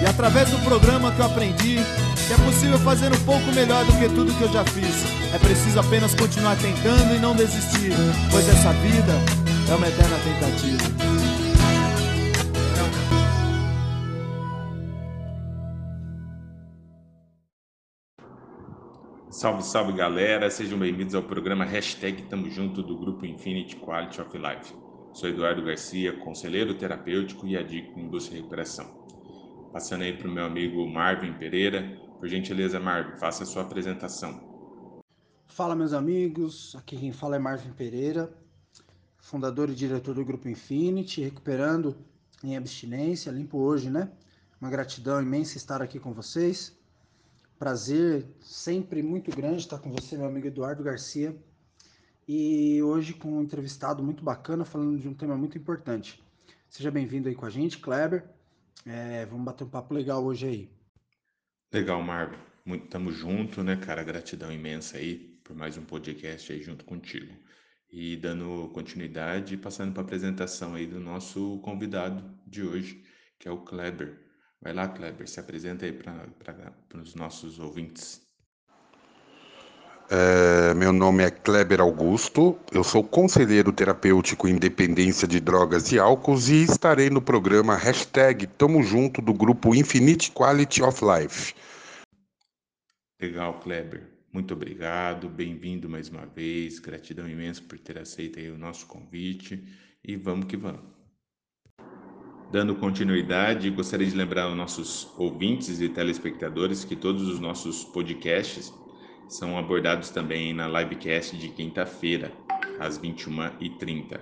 E através do programa que eu aprendi que é possível fazer um pouco melhor do que tudo que eu já fiz. É preciso apenas continuar tentando e não desistir, pois essa vida é uma eterna tentativa. Salve, salve galera, sejam bem-vindos ao programa Hashtag Tamo Junto do Grupo Infinity Quality of Life. Sou Eduardo Garcia, conselheiro terapêutico e adicto em busca e recuperação. Passando aí para o meu amigo Marvin Pereira. Por gentileza, Marvin, faça a sua apresentação. Fala, meus amigos. Aqui quem fala é Marvin Pereira, fundador e diretor do Grupo Infinity, recuperando em abstinência, limpo hoje, né? Uma gratidão imensa estar aqui com vocês. Prazer sempre muito grande estar com você, meu amigo Eduardo Garcia. E hoje com um entrevistado muito bacana, falando de um tema muito importante. Seja bem-vindo aí com a gente, Kleber. É, vamos bater um papo legal hoje aí. Legal, Marvin. Muito, tamo junto, né, cara? Gratidão imensa aí por mais um podcast aí junto contigo. E dando continuidade, passando para a apresentação aí do nosso convidado de hoje, que é o Kleber. Vai lá, Kleber, se apresenta aí para os nossos ouvintes. É, meu nome é Kleber Augusto, eu sou conselheiro terapêutico em dependência de drogas e álcools e estarei no programa hashtag Tamo Junto do grupo Infinite Quality of Life. Legal, Kleber. Muito obrigado, bem-vindo mais uma vez, gratidão imensa por ter aceito o nosso convite e vamos que vamos. Dando continuidade, gostaria de lembrar aos nossos ouvintes e telespectadores que todos os nossos podcasts são abordados também na livecast de quinta-feira, às 21h30.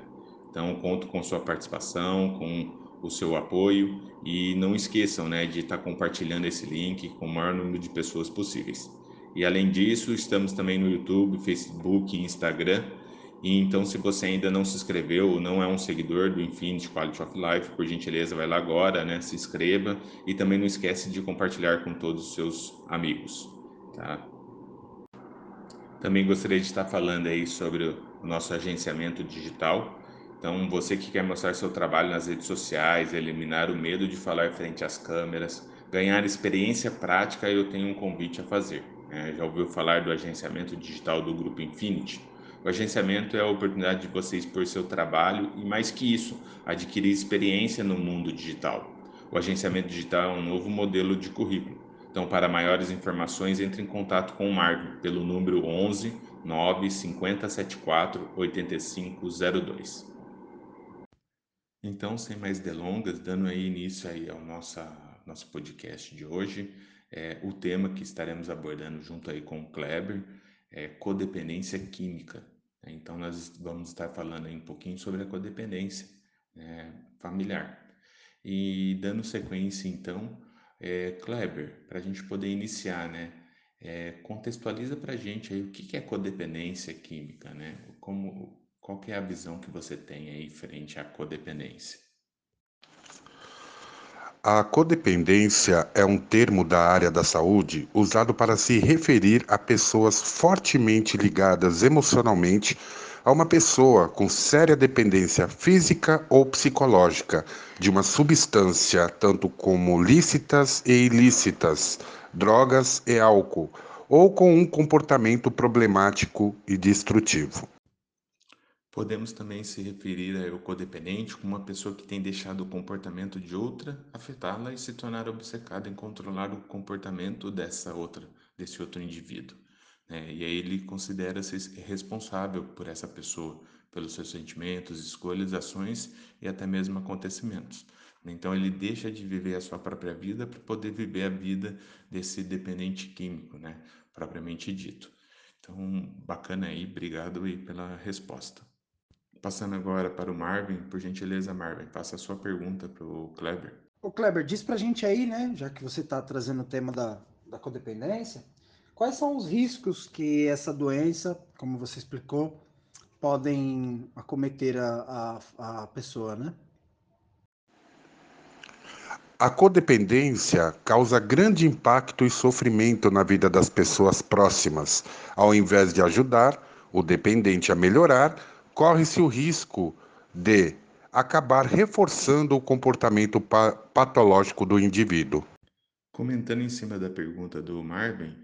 Então, conto com sua participação, com o seu apoio e não esqueçam né, de estar compartilhando esse link com o maior número de pessoas possíveis. E além disso, estamos também no YouTube, Facebook e Instagram. E então, se você ainda não se inscreveu ou não é um seguidor do Infinity Quality of Life, por gentileza, vai lá agora, né? Se inscreva e também não esquece de compartilhar com todos os seus amigos, tá? Também gostaria de estar falando aí sobre o nosso agenciamento digital. Então, você que quer mostrar seu trabalho nas redes sociais, eliminar o medo de falar frente às câmeras, ganhar experiência prática, eu tenho um convite a fazer. É, já ouviu falar do agenciamento digital do Grupo Infinity? O agenciamento é a oportunidade de você expor seu trabalho e, mais que isso, adquirir experiência no mundo digital. O agenciamento digital é um novo modelo de currículo então, para maiores informações, entre em contato com o Marvin pelo número 11 9 5074 8502. Então, sem mais delongas, dando aí início aí ao nossa, nosso podcast de hoje, é, o tema que estaremos abordando junto aí com o Kleber é codependência química. Então, nós vamos estar falando aí um pouquinho sobre a codependência né, familiar. E dando sequência, então, é, Kleber, para a gente poder iniciar, né? É, contextualiza para a gente aí o que é codependência química, né? Como, qual é a visão que você tem aí frente à codependência? A codependência é um termo da área da saúde usado para se referir a pessoas fortemente ligadas emocionalmente a uma pessoa com séria dependência física ou psicológica de uma substância, tanto como lícitas e ilícitas, drogas e álcool, ou com um comportamento problemático e destrutivo. Podemos também se referir ao codependente como uma pessoa que tem deixado o comportamento de outra afetá-la e se tornar obcecada em controlar o comportamento dessa outra, desse outro indivíduo. Né? E aí ele considera-se responsável por essa pessoa, pelos seus sentimentos, escolhas, ações e até mesmo acontecimentos. Então ele deixa de viver a sua própria vida para poder viver a vida desse dependente químico, né? propriamente dito. Então, bacana aí, obrigado aí pela resposta. Passando agora para o Marvin, por gentileza, Marvin, faça a sua pergunta para o Kleber. Ô Kleber, diz para a gente aí, né, já que você está trazendo o tema da, da codependência, quais são os riscos que essa doença, como você explicou, podem acometer a, a, a pessoa, né? A codependência causa grande impacto e sofrimento na vida das pessoas próximas. Ao invés de ajudar o dependente a melhorar, corre-se o risco de acabar reforçando o comportamento patológico do indivíduo. Comentando em cima da pergunta do Marvin,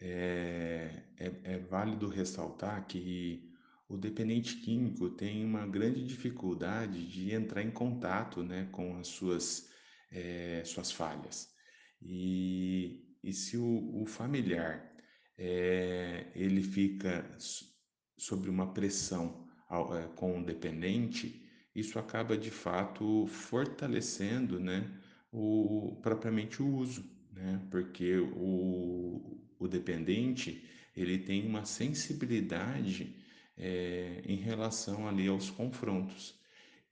é, é, é válido ressaltar que o dependente químico tem uma grande dificuldade de entrar em contato né, com as suas é, suas falhas. E, e se o, o familiar é, ele fica sob uma pressão com o dependente, isso acaba de fato fortalecendo né, o, propriamente o uso, né? porque o, o dependente ele tem uma sensibilidade é, em relação ali aos confrontos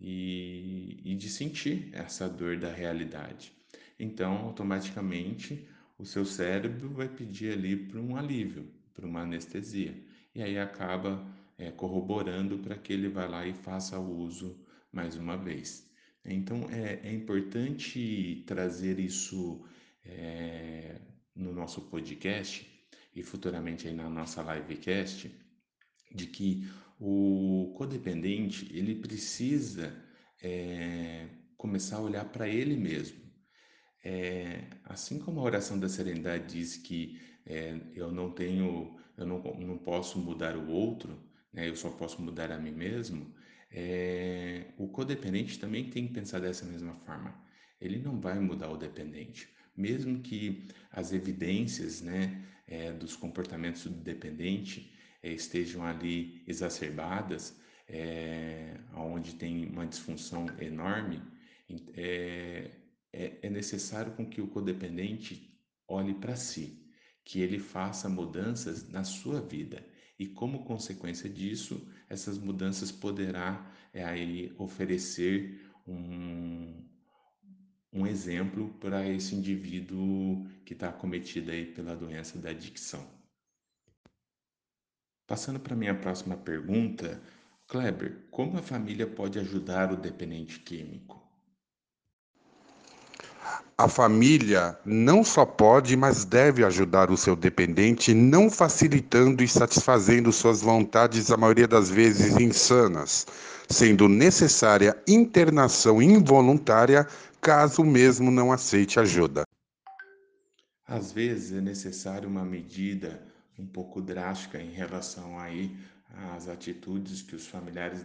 e, e de sentir essa dor da realidade. Então, automaticamente, o seu cérebro vai pedir ali para um alívio, para uma anestesia. E aí acaba é, corroborando para que ele vá lá e faça o uso mais uma vez. Então, é, é importante trazer isso é, no nosso podcast e futuramente aí na nossa livecast, de que o codependente ele precisa é, começar a olhar para ele mesmo. É, assim como a oração da serenidade diz que é, eu não tenho, eu não, não posso mudar o outro, né, eu só posso mudar a mim mesmo. É, o codependente também tem que pensar dessa mesma forma. Ele não vai mudar o dependente, mesmo que as evidências, né, é, dos comportamentos do dependente é, estejam ali exacerbadas, é, onde tem uma disfunção enorme, é, é, necessário com que o codependente olhe para si, que ele faça mudanças na sua vida e como consequência disso, essas mudanças poderá é, aí oferecer um, um exemplo para esse indivíduo que está acometido aí pela doença da adicção. Passando para minha próxima pergunta, Kleber, como a família pode ajudar o dependente químico? A família não só pode, mas deve ajudar o seu dependente, não facilitando e satisfazendo suas vontades, a maioria das vezes insanas, sendo necessária internação involuntária caso mesmo não aceite ajuda. Às vezes é necessário uma medida um pouco drástica em relação aí às atitudes que os familiares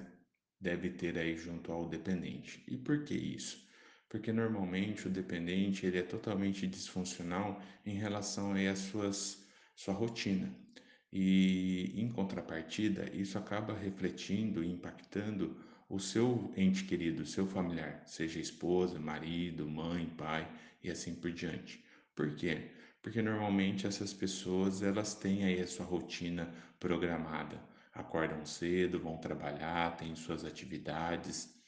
devem ter aí junto ao dependente. E por que isso? Porque normalmente o dependente ele é totalmente disfuncional em relação aí às suas sua rotina. E em contrapartida, isso acaba refletindo e impactando o seu ente querido, seu familiar, seja esposa, marido, mãe, pai e assim por diante. Por quê? porque normalmente essas pessoas elas têm aí a sua rotina programada, acordam cedo, vão trabalhar, têm suas atividades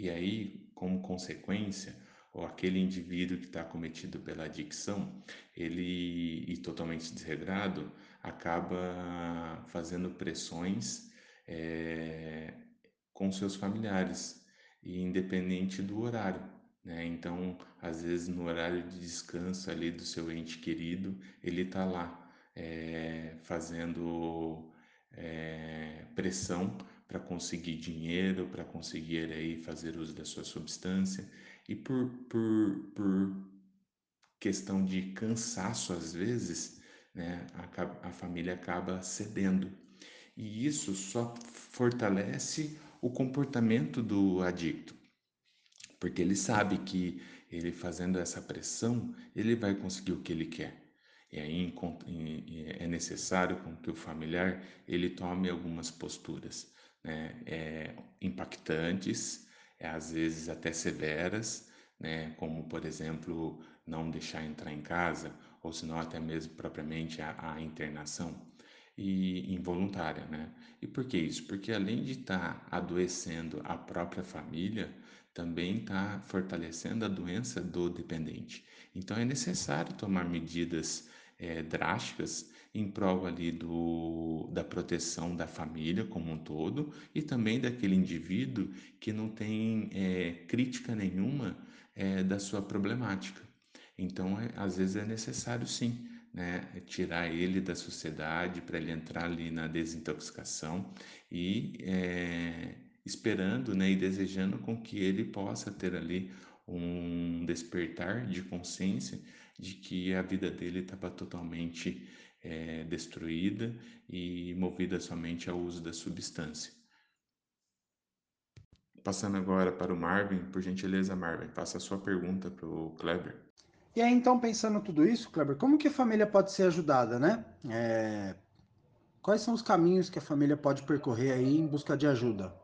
e aí, como consequência, ou aquele indivíduo que está cometido pela adicção, ele e totalmente desregrado, acaba fazendo pressões é, com seus familiares, e independente do horário. Né? Então, às vezes, no horário de descanso ali do seu ente querido, ele está lá é, fazendo é, pressão para conseguir dinheiro, para conseguir aí fazer uso da sua substância. E por, por, por questão de cansaço às vezes, né, a, a família acaba cedendo. E isso só fortalece o comportamento do adicto. Porque ele sabe que ele fazendo essa pressão, ele vai conseguir o que ele quer. E aí é necessário com que o familiar ele tome algumas posturas né, é, impactantes, é, às vezes até severas, né, como por exemplo não deixar entrar em casa, ou senão até mesmo propriamente a, a internação e involuntária, né? E por que isso? Porque além de estar tá adoecendo a própria família, também está fortalecendo a doença do dependente. Então é necessário tomar medidas é, drásticas em prol ali do, da proteção da família como um todo e também daquele indivíduo que não tem é, crítica nenhuma é, da sua problemática. Então, é, às vezes é necessário sim né, tirar ele da sociedade para ele entrar ali na desintoxicação e é, esperando né, e desejando com que ele possa ter ali um despertar de consciência de que a vida dele estava totalmente é, destruída e movida somente ao uso da substância. Passando agora para o Marvin, por gentileza, Marvin, faça a sua pergunta para o Kleber. E aí, então, pensando tudo isso, Kleber, como que a família pode ser ajudada, né? É... Quais são os caminhos que a família pode percorrer aí em busca de ajuda?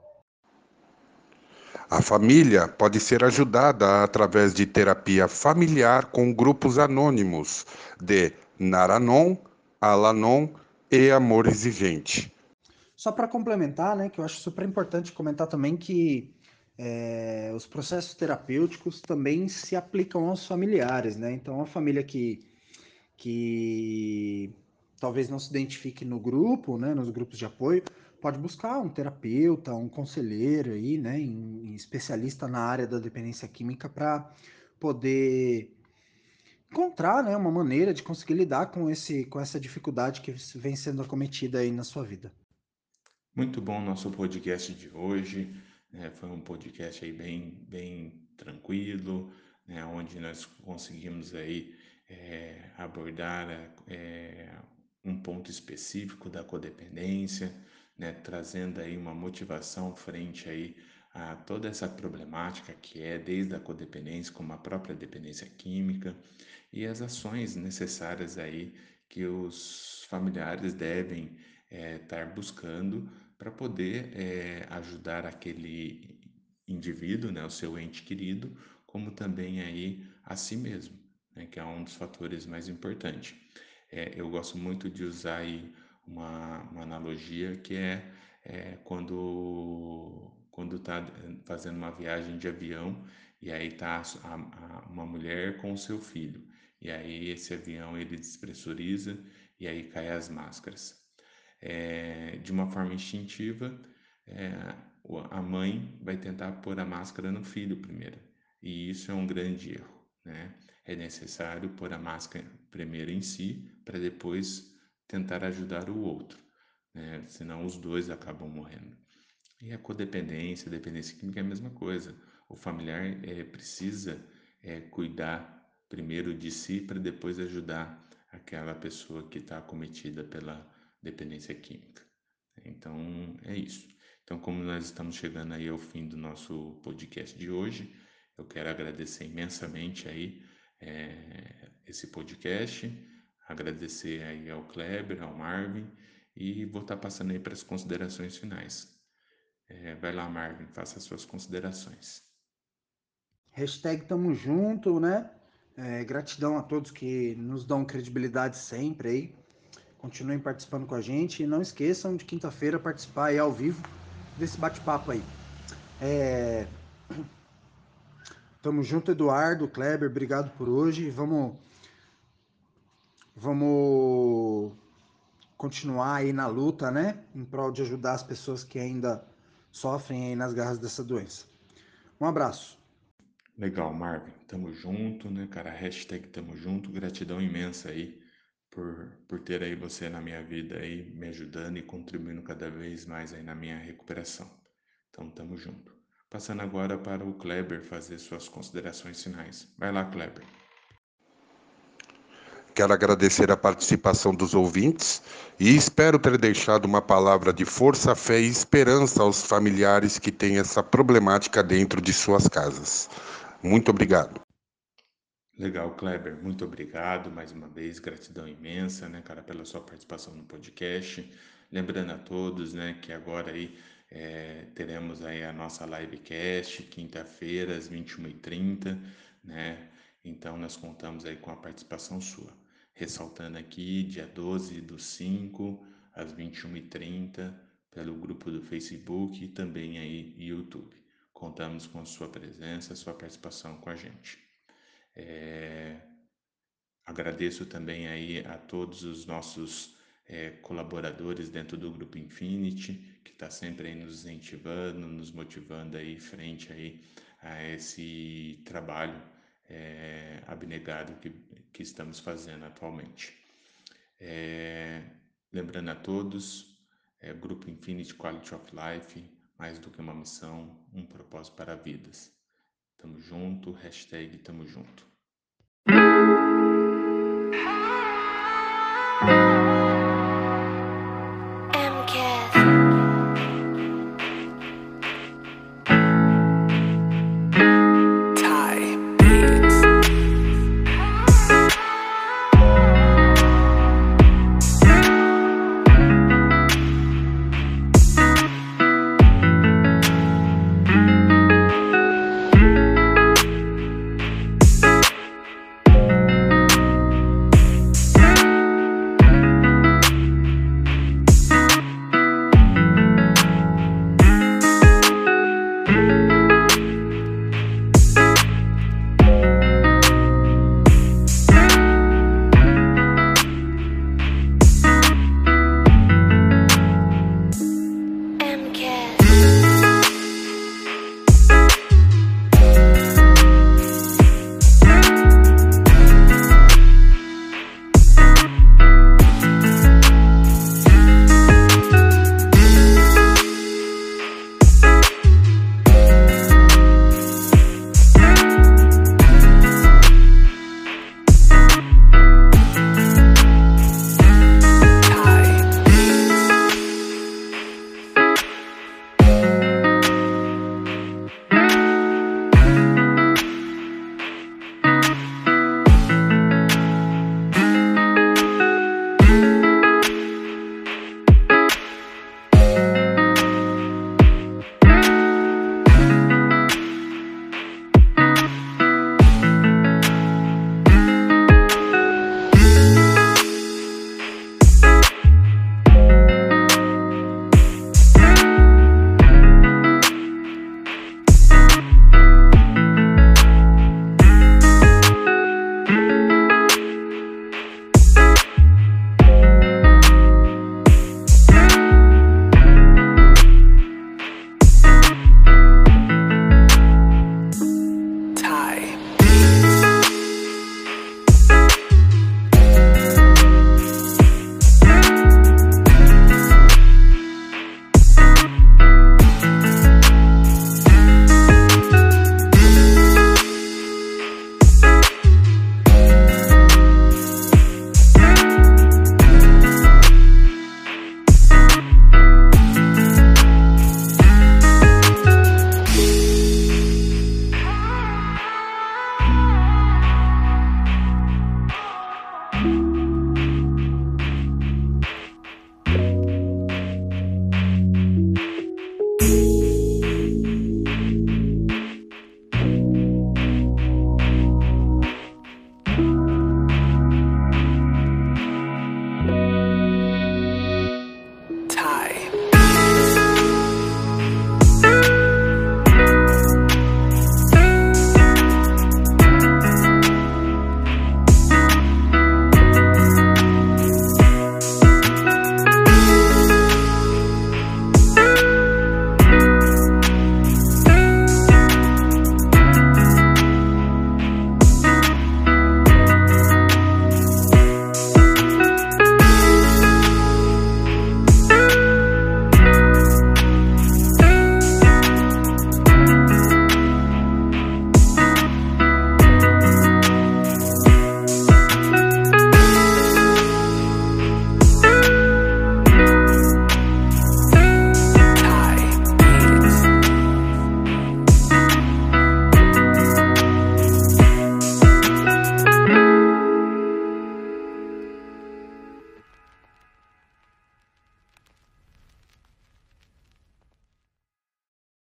A família pode ser ajudada através de terapia familiar com grupos anônimos de Naranon, Alanon e Amor Exigente. Só para complementar, né, que eu acho super importante comentar também que é, os processos terapêuticos também se aplicam aos familiares, né? Então, a família que, que talvez não se identifique no grupo, né, nos grupos de apoio, pode buscar um terapeuta, um conselheiro aí, né, em especialista na área da dependência química para poder encontrar, né, uma maneira de conseguir lidar com esse com essa dificuldade que vem sendo acometida aí na sua vida. Muito bom nosso podcast de hoje. Né? Foi um podcast aí bem, bem tranquilo, né? onde nós conseguimos aí é, abordar é, um ponto específico da codependência, né, trazendo aí uma motivação frente aí a toda essa problemática que é desde a codependência, como a própria dependência química e as ações necessárias aí que os familiares devem é, estar buscando para poder é, ajudar aquele indivíduo, né, o seu ente querido, como também aí a si mesmo, né, que é um dos fatores mais importantes. É, eu gosto muito de usar aí uma, uma analogia que é, é quando quando está fazendo uma viagem de avião e aí tá a, uma mulher com o seu filho e aí esse avião ele despressuriza e aí cai as máscaras. É, de uma forma instintiva, é, a mãe vai tentar pôr a máscara no filho primeiro e isso é um grande erro, né? É necessário pôr a máscara primeiro em si para depois tentar ajudar o outro, né? senão os dois acabam morrendo. E a codependência, a dependência química é a mesma coisa. O familiar é, precisa é, cuidar primeiro de si para depois ajudar aquela pessoa que está acometida pela dependência química. Então é isso. Então, como nós estamos chegando aí ao fim do nosso podcast de hoje, eu quero agradecer imensamente aí é, esse podcast agradecer aí ao Kleber, ao Marvin e vou estar tá passando aí para as considerações finais. É, vai lá, Marvin, faça as suas considerações. Hashtag tamo junto, né? É, gratidão a todos que nos dão credibilidade sempre aí. Continuem participando com a gente e não esqueçam de quinta-feira participar aí ao vivo desse bate-papo aí. É... Tamo junto, Eduardo, Kleber, obrigado por hoje. Vamos Vamos continuar aí na luta, né? Em prol de ajudar as pessoas que ainda sofrem aí nas garras dessa doença. Um abraço. Legal, Marvin. Tamo junto, né, cara? Hashtag tamo junto. Gratidão imensa aí por, por ter aí você na minha vida aí, me ajudando e contribuindo cada vez mais aí na minha recuperação. Então, tamo junto. Passando agora para o Kleber fazer suas considerações finais. Vai lá, Kleber. Quero agradecer a participação dos ouvintes e espero ter deixado uma palavra de força, fé e esperança aos familiares que têm essa problemática dentro de suas casas. Muito obrigado. Legal, Kleber. Muito obrigado mais uma vez. Gratidão imensa, né, cara, pela sua participação no podcast. Lembrando a todos, né, que agora aí é, teremos aí a nossa livecast, quinta-feira, às 21h30, né? Então nós contamos aí com a participação sua ressaltando aqui, dia 12 do 5, às 21h30, pelo grupo do Facebook e também aí YouTube. Contamos com sua presença, sua participação com a gente. É... agradeço também aí a todos os nossos é, colaboradores dentro do Grupo Infinity, que está sempre aí nos incentivando, nos motivando aí frente aí a esse trabalho é, abnegado que, que estamos fazendo atualmente. É, lembrando a todos, é, Grupo Infinity Quality of Life, mais do que uma missão, um propósito para vidas. Tamo junto, hashtag tamo junto.